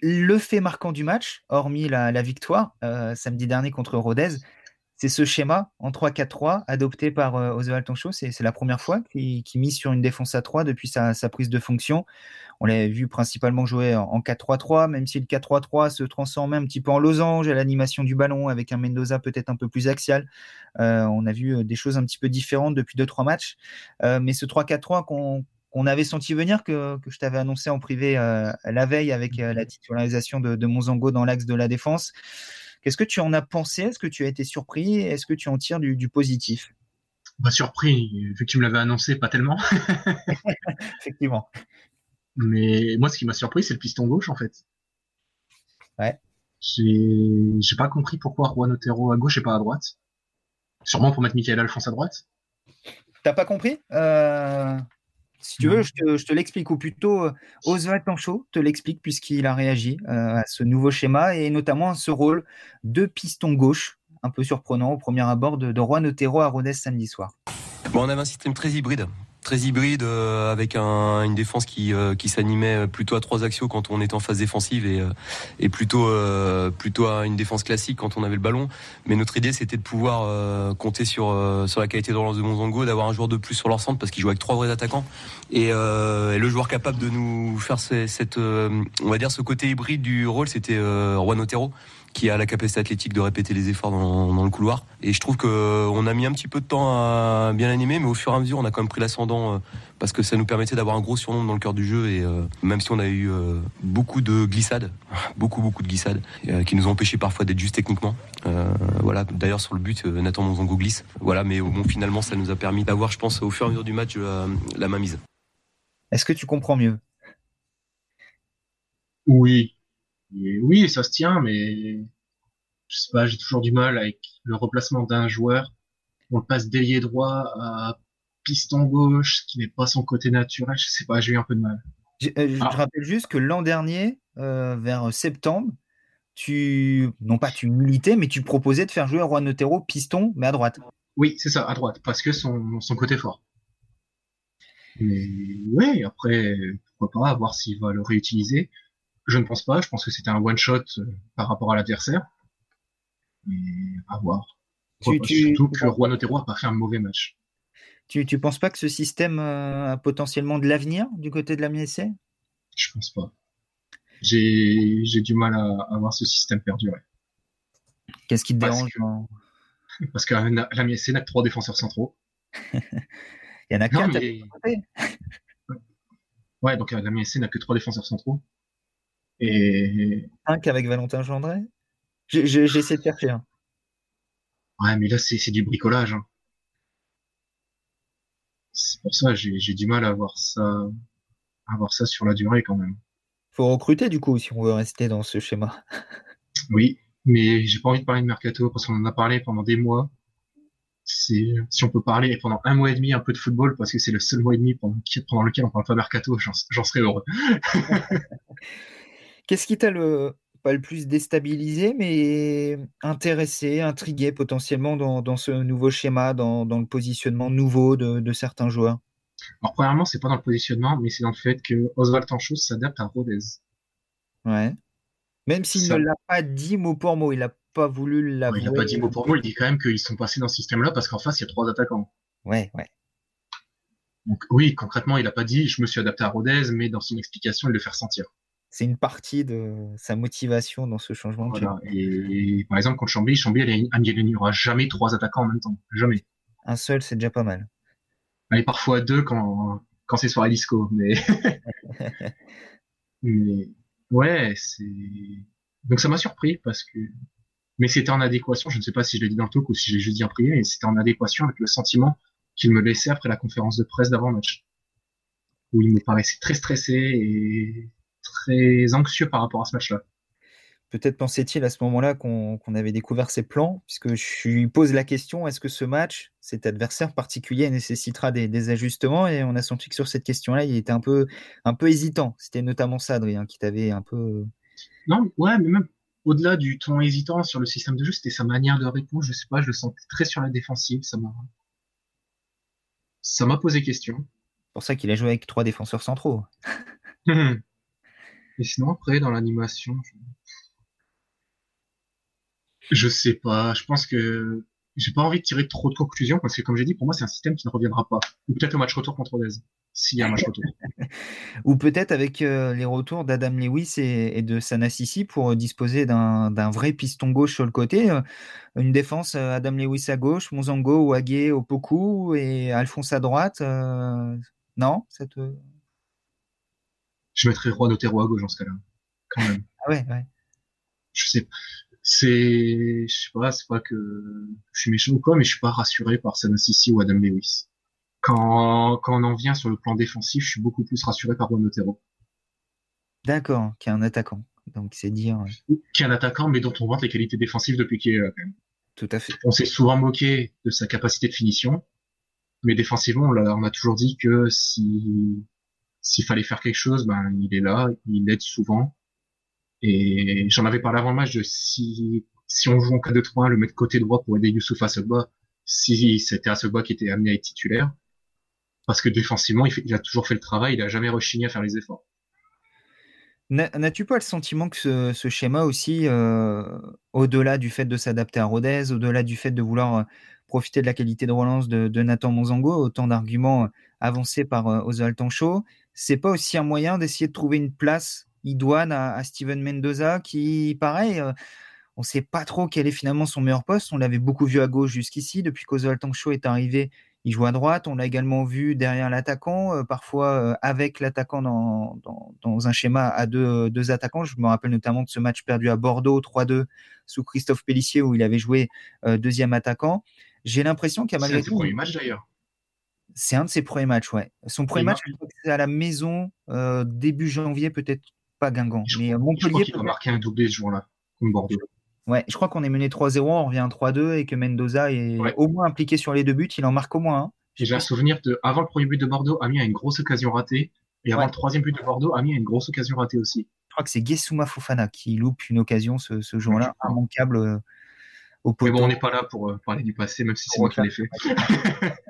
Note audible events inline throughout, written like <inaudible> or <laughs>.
le fait marquant du match, hormis la, victoire samedi dernier contre Rodez, c'est ce schéma en 3-4-3 adopté par euh, Oswald. C'est la première fois qu'il mise sur une défense à 3 depuis sa, prise de fonction. On l'a vu principalement jouer en, 4-3-3, même si le 4-3-3 se transforme un petit peu en losange à l'animation du ballon avec un Mendoza peut-être un peu plus axial. Euh, on a vu euh, des choses un petit peu différentes depuis 2-3 matchs. mais ce 3-4-3 qu'on avait senti venir, que, je t'avais annoncé en privé la veille avec la titularisation de, de Monzango dans l'axe de la défense. Qu'est-ce que tu en as pensé? Est-ce que tu as été surpris? Est-ce que tu en tires du, positif? Bah, Surpris, vu que tu me l'avais annoncé, pas tellement. <laughs> Effectivement. Mais moi, ce qui m'a surpris, c'est le piston gauche, en fait. Ouais. J'ai pas compris pourquoi Juan Otero à gauche et pas à droite. Sûrement pour mettre Michael Alphonse à droite. T'as pas compris? Euh, si tu veux, je te, l'explique, ou plutôt euh, Oswald Tanchot te l'explique puisqu'il a réagi euh, à ce nouveau schéma et notamment à ce rôle de piston gauche, un peu surprenant au premier abord de, de Juan Otero à Rodez samedi soir. Bon, on avait un système très hybride très hybride euh, avec un, une défense qui, euh, qui s'animait plutôt à trois axiaux quand on était en phase défensive et, euh, et plutôt plutôt à une défense classique quand on avait le ballon. Mais notre idée c'était de pouvoir compter sur sur la qualité de relance de Monzongo, d'avoir un joueur de plus sur leur centre parce qu'il joue avec trois vrais attaquants et, le joueur capable de nous faire cette on va dire ce côté hybride du rôle c'était Juan Otero qui a la capacité athlétique de répéter les efforts dans, dans le couloir. Et je trouve qu'on a mis un petit peu de temps à bien animer, mais au fur et à mesure, on a quand même pris l'ascendant euh, parce que ça nous permettait d'avoir un gros surnombre dans le cœur du jeu. Et euh, même si on a eu euh, beaucoup de glissades, <laughs> beaucoup beaucoup de glissades, qui nous ont empêché parfois d'être juste techniquement. voilà. D'ailleurs sur le but, Nathan Monzongo glisse. Voilà, mais bon, finalement, ça nous a permis d'avoir, je pense, au fur et à mesure du match, la main mise. Est-ce que tu comprends mieux? Oui, oui, ça se tient, mais je sais pas, j'ai toujours du mal avec le replacement d'un joueur. On le passe délié droit à piston gauche, ce qui n'est pas son côté naturel. Je sais pas, j'ai eu un peu de mal. Je, euh, ah. rappelle juste que l'an dernier, euh, vers septembre, tu non pas tu militais, mais tu proposais de faire jouer Juan Otero piston, mais à droite. Oui, c'est ça, à droite, parce que son, son côté fort. Mais oui, après, pourquoi pas, voir s'il va le réutiliser. Je ne pense pas. Je pense que c'était un one shot euh, par rapport à l'adversaire. Mais à voir. Surtout que Juan Otero n'a pas fait un mauvais match. Tu, tu penses pas que ce système euh, a potentiellement de l'avenir du côté de la MSC Je pense pas. J'ai du mal à, voir ce système perdurer. Qu'est-ce qui te dérange <laughs> Parce que la, la MSC n'a que trois défenseurs centraux. <laughs> Il y en a quatre. Ouais, donc la MSC n'a que trois défenseurs centraux. Et... Un qu'avec Valentin Gendré J'essaie de chercher. Hein. Ouais, mais là, c'est du bricolage. Hein. C'est pour ça j'ai du mal à voir ça, à voir ça sur la durée quand même. Faut recruter du coup si on veut rester dans ce schéma. <laughs> oui, mais j'ai pas envie de parler de mercato parce qu'on en a parlé pendant des mois. Si on peut parler pendant un mois et demi un peu de football parce que c'est le seul mois et demi pendant, pendant lequel on parle pas mercato, j'en serais heureux. <laughs> Qu'est-ce qui t'a le pas le plus déstabilisé, mais intéressé, intrigué potentiellement dans, ce nouveau schéma, dans, le positionnement nouveau de, certains joueurs? Alors, premièrement, c'est pas dans le positionnement, mais c'est dans le fait que Oswald Tanchos s'adapte à Rodez. Ouais. Même s'il ne l'a pas dit mot pour mot, il n'a pas voulu l'avouer. il n'a pas dit mot pour mot, il dit quand même qu'ils sont passés dans ce système-là parce qu'en face, il y a trois attaquants. Ouais, ouais. Donc oui, concrètement, il n'a pas dit je me suis adapté à Rodez, mais dans son explication, il le fait ressentir c'est une partie de sa motivation dans ce changement. Et, par exemple, contre Chambly, Chambly, il n'y aura jamais trois attaquants en même temps. Jamais. Un seul, c'est déjà pas mal. Et parfois deux quand, quand c'est soirée disco. Mais... <laughs> mais ouais, c'est. Donc ça m'a surpris parce que. Mais c'était en adéquation, je ne sais pas si je l'ai dit dans le talk ou si j'ai juste dit en privé, mais c'était en adéquation avec le sentiment qu'il me laissait après la conférence de presse d'avant-match. Où il me paraissait très stressé et très anxieux par rapport à ce match-là. Peut-être pensait-il à ce moment-là qu'on avait découvert ses plans, puisque je lui pose la question est-ce que ce match, cet adversaire particulier, nécessitera des, ajustements? Et on a senti que sur cette question-là, il était un peu, un peu hésitant. C'était notamment ça, Adrien, qui t'avait un peu. Non, ouais, mais même au-delà du ton hésitant sur le système de jeu, c'était sa manière de répondre. Je sais pas, je le sentais très sur la défensive. Ça m'a, ça m'a posé question. C'est pour ça qu'il a joué avec trois défenseurs centraux. Et sinon, après, dans l'animation, je... je sais pas. Je pense que j'ai pas envie de tirer trop de conclusions parce que, comme j'ai dit, pour moi, c'est un système qui ne reviendra pas. Ou peut-être le match retour contre Odez, s'il y a un match retour. <laughs> Ou peut-être avec euh, les retours d'Adam Lewis et, de Sanassisi pour disposer d'un vrai piston gauche sur le côté. Euh, une défense, euh, Adam Lewis à gauche, Monzango ou Aguet au Poku et Alphonse à droite. non cette... Je mettrais Juan Otero à gauche dans ce cas-là, quand même. Ah ouais, ouais. Je sais c'est, je sais pas, c'est pas que je suis méchant ou quoi, mais je suis pas rassuré par Sanassisi ou Adam Lewis. Quand, quand on en vient sur le plan défensif, je suis beaucoup plus rassuré par Juan Otero. D'accord, qui est un attaquant. Donc c'est dire. Qui est un attaquant, mais dont on voit les qualités défensives depuis qu'il est là quand même. Tout à fait. On s'est souvent moqué de sa capacité de finition, mais défensivement, on a, on a toujours dit que si s'il fallait faire quelque chose, ben il est là, il aide souvent. Et j'en avais parlé avant le match de si, si on joue en 4-2-3, le mettre côté droit pour aider Youssouf Asogba, si c'était Asogba qui était amené à être titulaire. Parce que défensivement, il, a toujours fait le travail, il a jamais rechigné à faire les efforts. N'as-tu pas le sentiment que ce, schéma aussi, euh, au-delà du fait de s'adapter à Rodez, au-delà du fait de vouloir euh, profiter de la qualité de relance de, Nathan Monzango, autant d'arguments euh, avancés par Oswald Tancho, c'est pas aussi un moyen d'essayer de trouver une place idoine à, Steven Mendoza, qui, pareil, euh, on ne sait pas trop quel est finalement son meilleur poste. On l'avait beaucoup vu à gauche jusqu'ici. Depuis qu'Oswald Tancho est arrivé, il joue à droite. On l'a également vu derrière l'attaquant, euh, parfois euh, avec l'attaquant dans, dans, un schéma à deux, deux, attaquants. Je me rappelle notamment de ce match perdu à Bordeaux 3-2 sous Christophe Pellissier où il avait joué deuxième attaquant. J'ai l'impression qu'à malgré tout. C'est match d'ailleurs. C'est un de ses premiers matchs, ouais. Son premier match, c'est à la maison début janvier, peut-être pas Guingamp. mais euh, Montpellier. Je crois a marqué un doublé ce jour-là, comme Bordeaux. Ouais, je crois qu'on est mené 3-0, on revient à 3-2 et que Mendoza est au moins impliqué sur les deux buts. Il en marque au moins un. J'ai un souvenir de, avant le premier but de Bordeaux, Ami a une grosse occasion ratée. Et avant le troisième but de Bordeaux, Ami a une grosse occasion ratée aussi. Je crois que c'est Gesuma Fofana qui loupe une occasion ce, ce jour-là, immanquable euh, mais bon, on n'est pas là pour euh, parler du passé, même si c'est moi qui l'ai fait. <laughs>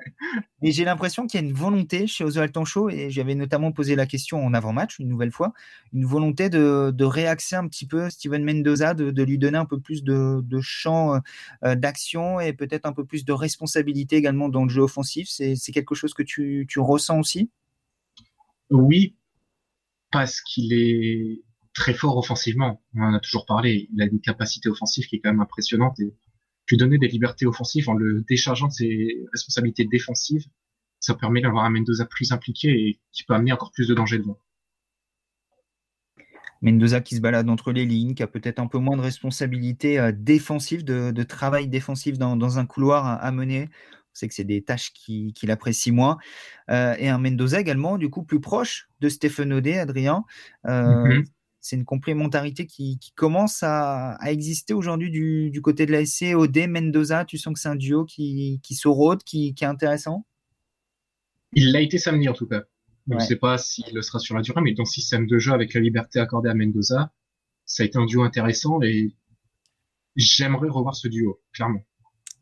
Mais j'ai l'impression qu'il y a une volonté chez Oswald Tancho, et j'avais notamment posé la question en avant-match, une nouvelle fois, une volonté de, de réaxer un petit peu Steven Mendoza, de, lui donner un peu plus de, champ euh, d'action et peut-être un peu plus de responsabilité également dans le jeu offensif. C'est quelque chose que tu, tu ressens aussi? Oui, parce qu'il est très fort offensivement. On en a toujours parlé. Il a une capacité offensive qui est quand même impressionnante et lui donner des libertés offensives en le déchargeant de ses responsabilités défensives, ça permet d'avoir un Mendoza plus impliqué et qui peut amener encore plus de danger devant. Mendoza qui se balade entre les lignes, qui a peut-être un peu moins de responsabilités euh, défensives, de, travail défensif dans, un couloir à, mener. On sait que c'est des tâches qu'il apprécie moins. Euh, et un Mendoza également, du coup, plus proche de Stéphane Audet, Adrien. Euh, mhm c'est une complémentarité qui, commence à, exister aujourd'hui du, côté de la SC. Mendoza, tu sens que c'est un duo qui, qui se rôde, qui, est intéressant? Il l'a été samedi en tout cas. Je ne sais pas s'il le sera sur la durée, mais dans le système de jeu avec la liberté accordée à Mendoza, ça a été un duo intéressant et j'aimerais revoir ce duo, clairement.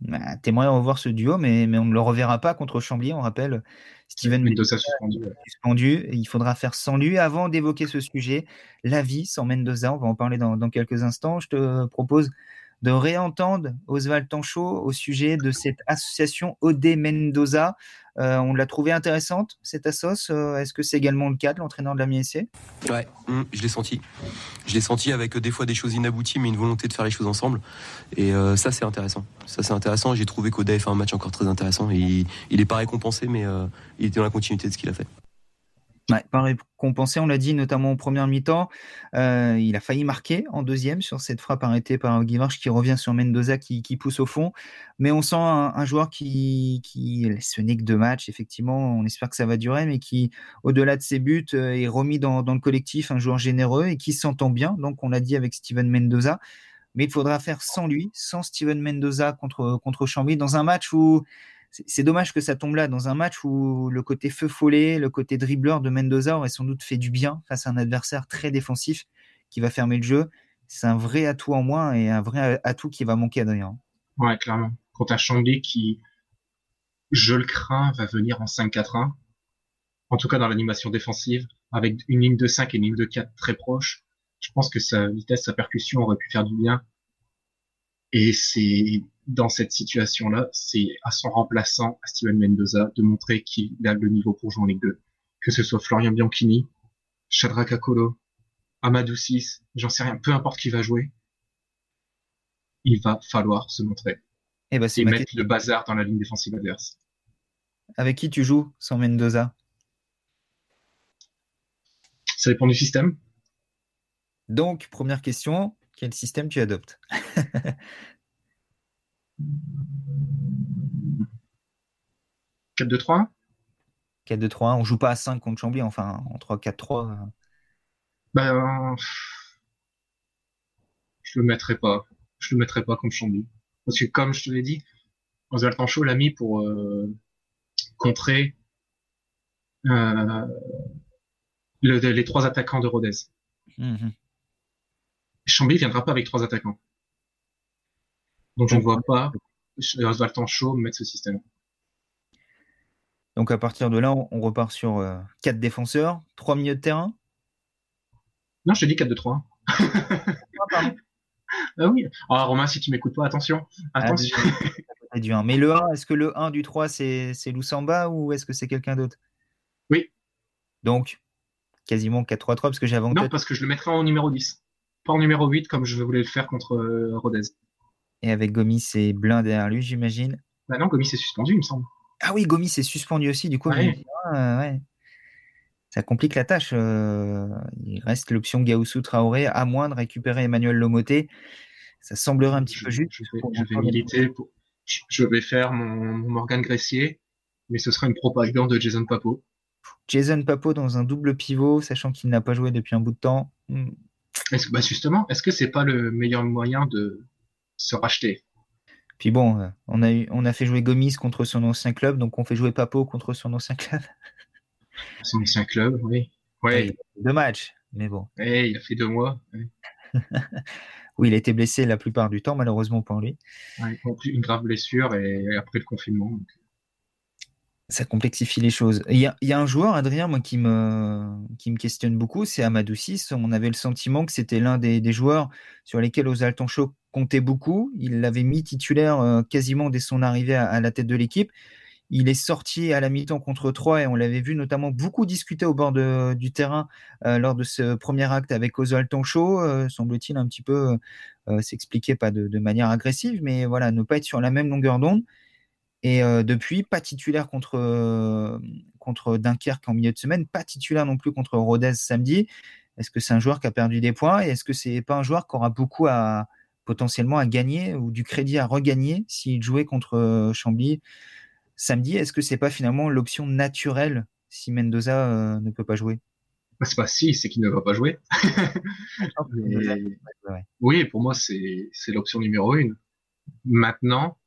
Bah, T'aimerais revoir ce duo, mais, mais on ne le reverra pas contre Chambly. On rappelle Steven Mendoza suspendu. suspendu. Il faudra faire sans lui. Avant d'évoquer ce sujet, la vie sans Mendoza, on va en parler dans, dans quelques instants. Je te propose de réentendre Oswald Tancho au sujet de cette association OD Mendoza. Euh, on l'a trouvé intéressante, cette assoce. Euh, est-ce que c'est également le cas de l'entraîneur de la MSC Ouais, hum, je l'ai senti. Je l'ai senti avec euh, des fois des choses inabouties, mais une volonté de faire les choses ensemble. Et ça, c'est intéressant. Ça, c'est intéressant. J'ai trouvé qu'Odé fait un match encore très intéressant. il n'est pas récompensé, mais il était dans la continuité de ce qu'il a fait. Ouais, pas récompensé, on l'a dit notamment en première mi-temps. Euh, il a failli marquer en deuxième sur cette frappe arrêtée par Guimarch qui revient sur Mendoza qui, pousse au fond. Mais on sent un, joueur qui, qui ce n'est que deux matchs, effectivement. On espère que ça va durer, mais qui, au-delà de ses buts, euh, est remis dans, dans, le collectif, un joueur généreux et qui s'entend bien. Donc, on l'a dit avec Steven Mendoza. Mais il faudra faire sans lui, sans Steven Mendoza contre, contre Chambly, dans un match où c'est dommage que ça tombe là dans un match où le côté feu follet, le côté dribbleur de Mendoza aurait sans doute fait du bien face à un adversaire très défensif qui va fermer le jeu. C'est un vrai atout en moins et un vrai atout qui va manquer à Adrien. Ouais, clairement. Quant à Chambly qui, je le crains, va venir en 5-4-1. En tout cas dans l'animation défensive. avec une ligne de 5 et une ligne de 4 très proches. Je pense que sa vitesse, sa percussion aurait pu faire du bien. Et c'est dans cette situation-là, c'est à son remplaçant, à Steven Mendoza, de montrer qu'il a le niveau pour jouer en Ligue 2. Que ce soit Florian Bianchini, Shadrach Akolo, Amadou 6, j'en sais rien, peu importe qui va jouer, il va falloir se montrer. Eh ben, Et, mettre le bazar dans la ligne défensive adverse. Avec qui tu joues sans Mendoza? Ça dépend du système. Donc, première question, quel système tu adoptes? <laughs> 4-2-3 4-2-3, on joue pas à 5 contre Chambly, enfin en 3-4-3. Ben, je le mettrai pas. Je le mettrai pas contre Chambly. Parce que comme je te l'ai dit, Oswald Pancho l'a mis pour euh, contrer euh, le, les trois attaquants de Rodez. Mhm. Chambly viendra pas avec trois attaquants. Donc je ne vois pas Oswald Tancho mettre ce système. Donc à partir de là, on, repart sur euh, 4 défenseurs, 3 milieux de terrain? Non, je te dis 4-2-3. <laughs> ah oui. Ah Romain, si tu m'écoutes pas, attention. Attention. Ah, du 1. Mais le 1, est-ce que le 1 du 3, c'est c'est Loussamba ou est-ce que c'est quelqu'un d'autre? Oui. Donc, quasiment 4-3-3 parce que j'avais non, parce que je le mettrai en numéro 10. Pas en numéro 8 comme je voulais le faire contre euh, Rodez. Et avec Gomis et Blin derrière lui, j'imagine. Bah non, Gomis est suspendu, il me semble. Ah oui, Gomis est suspendu aussi, du coup. Ouais. ah, ouais. Ça complique la tâche. euh, il reste l'option Gaussou Traoré, à moins de récupérer Emmanuel Lomoté. Ça semblerait un petit je, peu juste. je vais, je vais militer pour, je, vais faire mon, mon Morgan Gressier, mais ce sera une propagande de Jason Papo. Jason Papo dans un double pivot, sachant qu'il n'a pas joué depuis un bout de temps. Hmm. Est-ce que, bah justement, est-ce que c'est pas le meilleur moyen de se racheter Puis bon, euh, on a, eu, on a fait jouer Gomis contre son ancien club, donc on fait jouer Papo contre son ancien club. <laughs> Son ancien club, oui. Ouais, Deux matchs, mais bon. ouais, il a fait deux mois. Ouais. <laughs> Oui, il a été blessé la plupart du temps, malheureusement pour lui. Ouais, une grave blessure et après le confinement. donc. Ça complexifie les choses. Il y a, il y a un joueur, Adrien, moi, qui me, qui me questionne beaucoup, c'est Amadou 6. On avait le sentiment que c'était l'un des, des joueurs sur lesquels Ozal Tancho comptait beaucoup. Il l'avait mis titulaire euh, quasiment dès son arrivée à, la tête de l'équipe. Il est sorti à la mi-temps contre 3 et on l'avait vu notamment beaucoup discuter au bord du terrain euh, lors de ce premier acte avec Oswald Tancho, euh, semble-t-il un petit peu s'expliquer, pas de, de manière agressive, mais voilà, ne pas être sur la même longueur d'onde. Et depuis, pas titulaire contre, contre Dunkerque en milieu de semaine, pas titulaire non plus contre Rodez samedi. Est-ce que c'est un joueur qui a perdu des points et est-ce que c'est pas un joueur qui aura beaucoup à potentiellement à gagner ou du crédit à regagner s'il jouait contre euh, Chambly samedi Est-ce que c'est pas finalement l'option naturelle si Mendoza euh, ne peut pas jouer? Bah, c'est pas si, c'est qu'il ne va pas jouer. <laughs> Ouais. Oui, pour moi, c'est c'est l'option numéro une. Maintenant,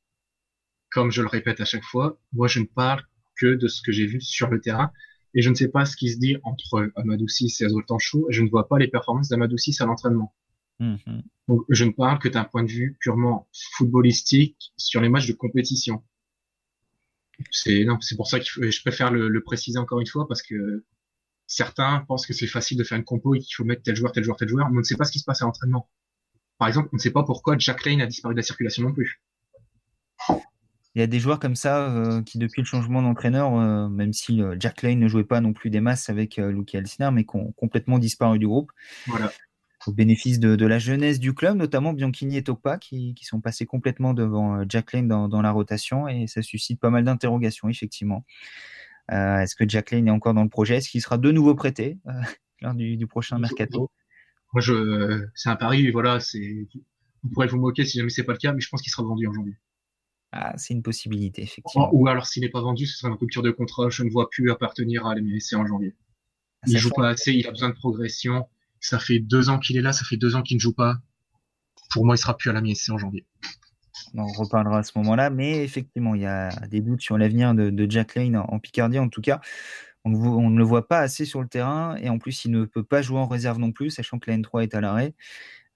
comme je le répète à chaque fois, moi, je ne parle que de ce que j'ai vu sur le terrain et je ne sais pas ce qui se dit entre Amadou 6 et Azol Tanchou et je ne vois pas les performances d'Amadou 6 à l'entraînement. Mhm. Donc, je ne parle que d'un point de vue purement footballistique sur les matchs de compétition. C'est pour ça que je préfère le, le préciser encore une fois parce que certains pensent que c'est facile de faire une compo et qu'il faut mettre tel joueur, tel joueur, tel joueur, mais on ne sait pas ce qui se passe à l'entraînement. Par exemple, on ne sait pas pourquoi Jack Lane a disparu de la circulation non plus. Il y a des joueurs comme ça euh, qui, depuis le changement d'entraîneur, euh, même si euh, Jack Lane ne jouait pas non plus des masses avec Luki Alciner, mais qui ont complètement disparu du groupe, Voilà. Au bénéfice de, de la jeunesse du club, notamment Bianchini et Tokpa, qui, qui sont passés complètement devant euh, Jack Lane dans, dans la rotation, et ça suscite pas mal d'interrogations, effectivement. Euh, Est-ce que Jack Lane est encore dans le projet? Est-ce qu'il sera de nouveau prêté euh, <laughs> lors du, du prochain mercato? Moi, je, c'est un pari, voilà, c'est, vous pourrez vous moquer si jamais c'est pas le cas, mais je pense qu'il sera vendu en janvier. Ah, c'est une possibilité, effectivement. ou alors, s'il n'est pas vendu, ce sera une rupture de contrat. Je ne vois plus appartenir à l'MSC en janvier. Il Sachant- joue pas assez, il a besoin de progression. Ça fait deux ans qu'il est là, ça fait deux ans qu'il ne joue pas. Pour moi, il sera plus à la MSC en janvier. On reparlera à ce moment-là, mais effectivement, il y a des doutes sur l'avenir de, de Jack Lane en, en Picardie. En tout cas, on, ne on ne le voit pas assez sur le terrain et en plus, il ne peut pas jouer en réserve non plus, sachant que la N3 est à l'arrêt.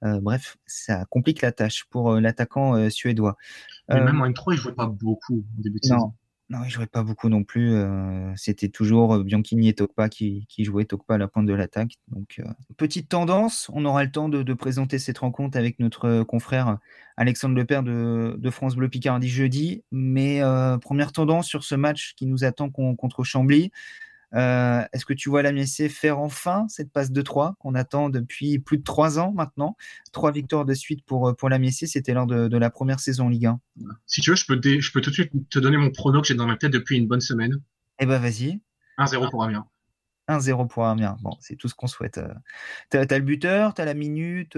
Euh, bref, ça complique la tâche pour euh, l'attaquant euh, suédois. Mais même en N3, il jouait pas beaucoup au début de saison. Non, il jouait pas beaucoup non plus. Euh, c'était toujours Bianchini et Tokpa qui, jouaient Tokpa à la pointe de l'attaque. Donc, petite tendance, on aura le temps de, présenter cette rencontre avec notre confrère Alexandre Lepère de, de France Bleu Picardie jeudi. Mais première tendance sur ce match qui nous attend contre Chambly. Euh, est-ce que tu vois la MSC faire enfin cette passe de 3 qu'on attend depuis plus de 3 ans maintenant? Trois victoires de suite pour, euh, pour la c'était lors de, la première saison Ligue 1. Si tu veux, je peux, je peux tout de suite te donner mon prono que j'ai dans ma tête depuis une bonne semaine. Eh ben vas-y. 1-0 pour Amiens. 1-0 pour Amiens. Bon, c'est tout ce qu'on souhaite. Euh. T'as as le buteur, t'as la minute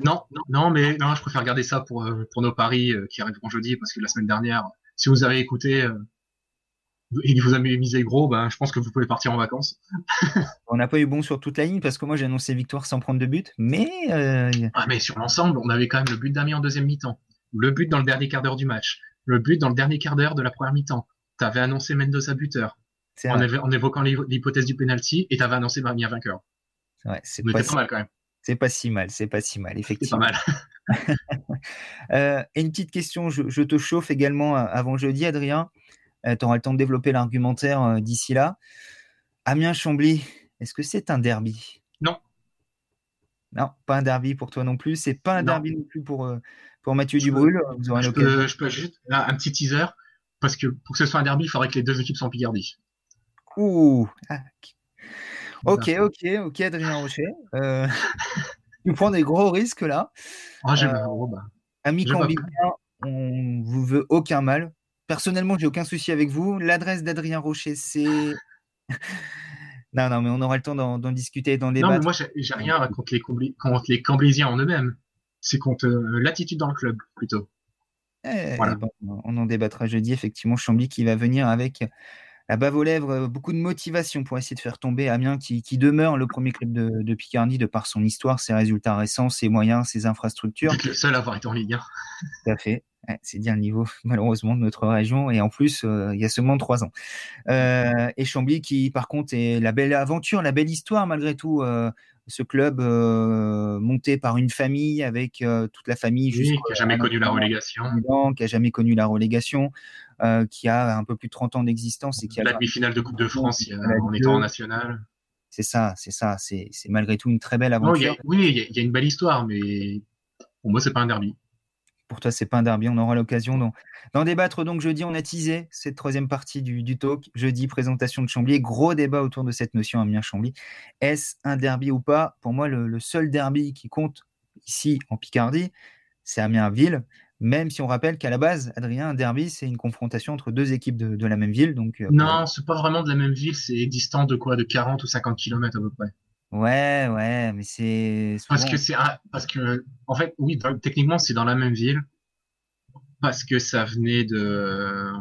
Non, non, mais non, je préfère garder ça pour, pour nos paris qui arriveront jeudi parce que la semaine dernière, si vous avez écouté, et que vous avez misé gros, ben, je pense que vous pouvez partir en vacances. <laughs> on n'a pas eu bon sur toute la ligne parce que moi j'ai annoncé victoire sans prendre de but, mais. Euh, ah, mais sur l'ensemble, on avait quand même le but d'Ami en deuxième mi-temps, le but dans le dernier quart d'heure du match, le but dans le dernier quart d'heure de la première mi-temps. Tu avais annoncé Mendoza buteur en, en, évoquant l'hypothèse du penalty et tu avais annoncé Mamiya vainqueur. Ouais, c'est pas, si... mal quand même. C'est pas si mal, c'est pas si mal, effectivement. C'est pas mal. <laughs> <laughs> euh, et une petite question, je, je, te chauffe également euh, avant jeudi, Adrien. Euh, tu auras le temps de développer l'argumentaire euh, d'ici là. Amiens-Chambly, est-ce que c'est un derby? Non. Non, pas un derby pour toi non plus. C'est pas un derby non plus pour, euh, pour Mathieu Dubrul. je, peux, je peux juste un petit teaser parce que pour que ce soit un derby, il faudrait que les deux équipes soient en Picardie. Ouh. Ah, ok, ok, ok, Adrien Rocher. Euh, <laughs> tu prends des gros risques là. Ah, oh, bah. Ami on vous veut aucun mal. Personnellement, j'ai aucun souci avec vous. L'adresse d'Adrien Rocher, c'est. <laughs> non, non, mais on aura le temps d'en discuter, d'en débattre. Non, mais moi, j'ai rien contre les, contre les Camblésiens en eux-mêmes. C'est contre euh, l'attitude dans le club, plutôt. Eh, on en débattra jeudi, effectivement. Chambly qui va venir avec la bave aux lèvres, euh, beaucoup de motivation pour essayer de faire tomber Amiens, qui, demeure le premier club de, Picardie de par son histoire, ses résultats récents, ses moyens, ses infrastructures. C'est le seul à avoir été en Ligue 1. Tout à fait c'est dire le niveau <laughs> malheureusement de notre région et en plus euh, il y a seulement trois ans. Euh, et Chambly qui par contre est la belle aventure, la belle histoire malgré tout. Euh, ce club monté par une famille avec toute la famille qui a jamais connu la relégation, qui a jamais connu la relégation, qui a un peu plus de 30 ans d'existence et qui a la demi-finale de Coupe de France en étant en national. C'est ça, c'est ça, c'est malgré tout une très belle aventure. oui, il y, a une belle histoire, mais pour moi c'est pas un derby pour toi, c'est pas un derby. On aura l'occasion d'en débattre. Donc, jeudi, on a teasé cette troisième partie du, talk. Jeudi, présentation de Chambly. Gros débat autour de cette notion Amiens-Chambly. Est-ce un derby ou pas? Pour moi, le, seul derby qui compte ici en Picardie, c'est Amiens-Ville. Même si on rappelle qu'à la base, Adrien, un derby, c'est une confrontation entre deux équipes de, la même ville. Donc, euh, non, pas vraiment de la même ville. C'est distant de quoi? De 40 ou 50 km à peu près. Ouais, ouais, mais c'est. Parce que c'est parce que en fait, oui, techniquement, c'est dans la même ville, parce que ça venait de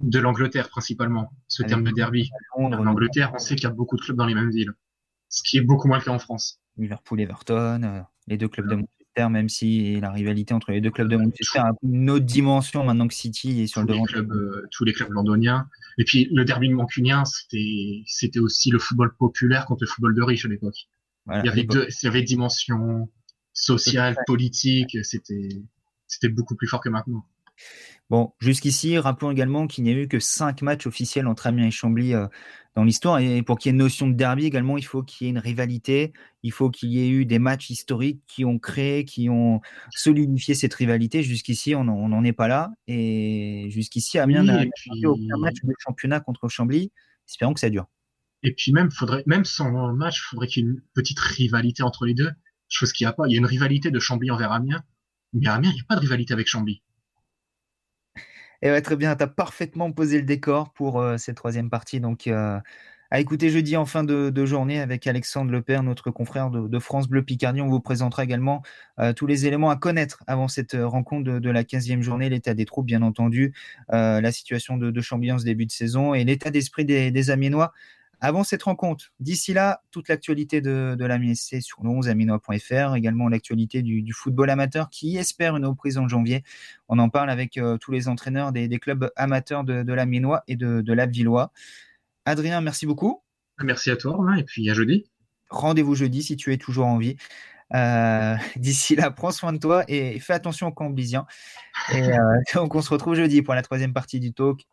de l'Angleterre principalement, ce terme de derby. En Angleterre, on sait qu'il y a beaucoup de clubs dans les mêmes villes, ce qui est beaucoup moins le cas en France. Liverpool, Everton, euh, les deux clubs de Manchester, même si la rivalité entre les deux clubs de Manchester a une autre dimension maintenant que City est sur le devant. Euh, tous les clubs londoniens. Et puis le derby mancunien, c'était c'était aussi le football populaire contre le football de riche à l'époque. il y avait deux, il y avait dimension sociale, politique, c'était c'était beaucoup plus fort que maintenant. Bon, jusqu'ici, rappelons également qu'il n'y a eu que cinq matchs officiels entre Amiens et Chambly euh, dans l'histoire. Et pour qu'il y ait une notion de derby également, il faut qu'il y ait une rivalité. Il faut qu'il y ait eu des matchs historiques qui ont créé, qui ont solidifié cette rivalité. Jusqu'ici, on n'en est pas là. Et jusqu'ici, Amiens n'a eu aucun match de championnat contre Chambly. Espérons que ça dure. Et puis même, faudrait, même sans match, il faudrait qu'il y ait une petite rivalité entre les deux. Chose qu'il n'y a pas. Il y a une rivalité de Chambly envers Amiens. Mais Amiens, il n'y a pas de rivalité avec Chambly. Et ouais, très bien, tu as parfaitement posé le décor pour euh, cette troisième partie. Donc, euh, à écouter jeudi en fin de, journée avec Alexandre Lepère, notre confrère de, France Bleu Picardie. On vous présentera également euh, tous les éléments à connaître avant cette rencontre de, la 15e journée, l'état des troupes, bien entendu, la situation de, de ce début de saison et l'état d'esprit des, des Amiénois avant cette rencontre. D'ici là, toute l'actualité de, de la MSC sur le 11 aminois.fr, également l'actualité du, football amateur qui espère une reprise en janvier. On en parle avec euh, tous les entraîneurs des, clubs amateurs de, de l'Amiénois et de, de l'Abvillois. Adrien, merci beaucoup. Merci à toi, et puis à jeudi. Rendez-vous jeudi si tu es toujours en vie. <laughs> D'ici là, prends soin de toi et fais attention aux Cambisiens. Et <laughs> donc, on se retrouve jeudi pour la troisième partie du talk.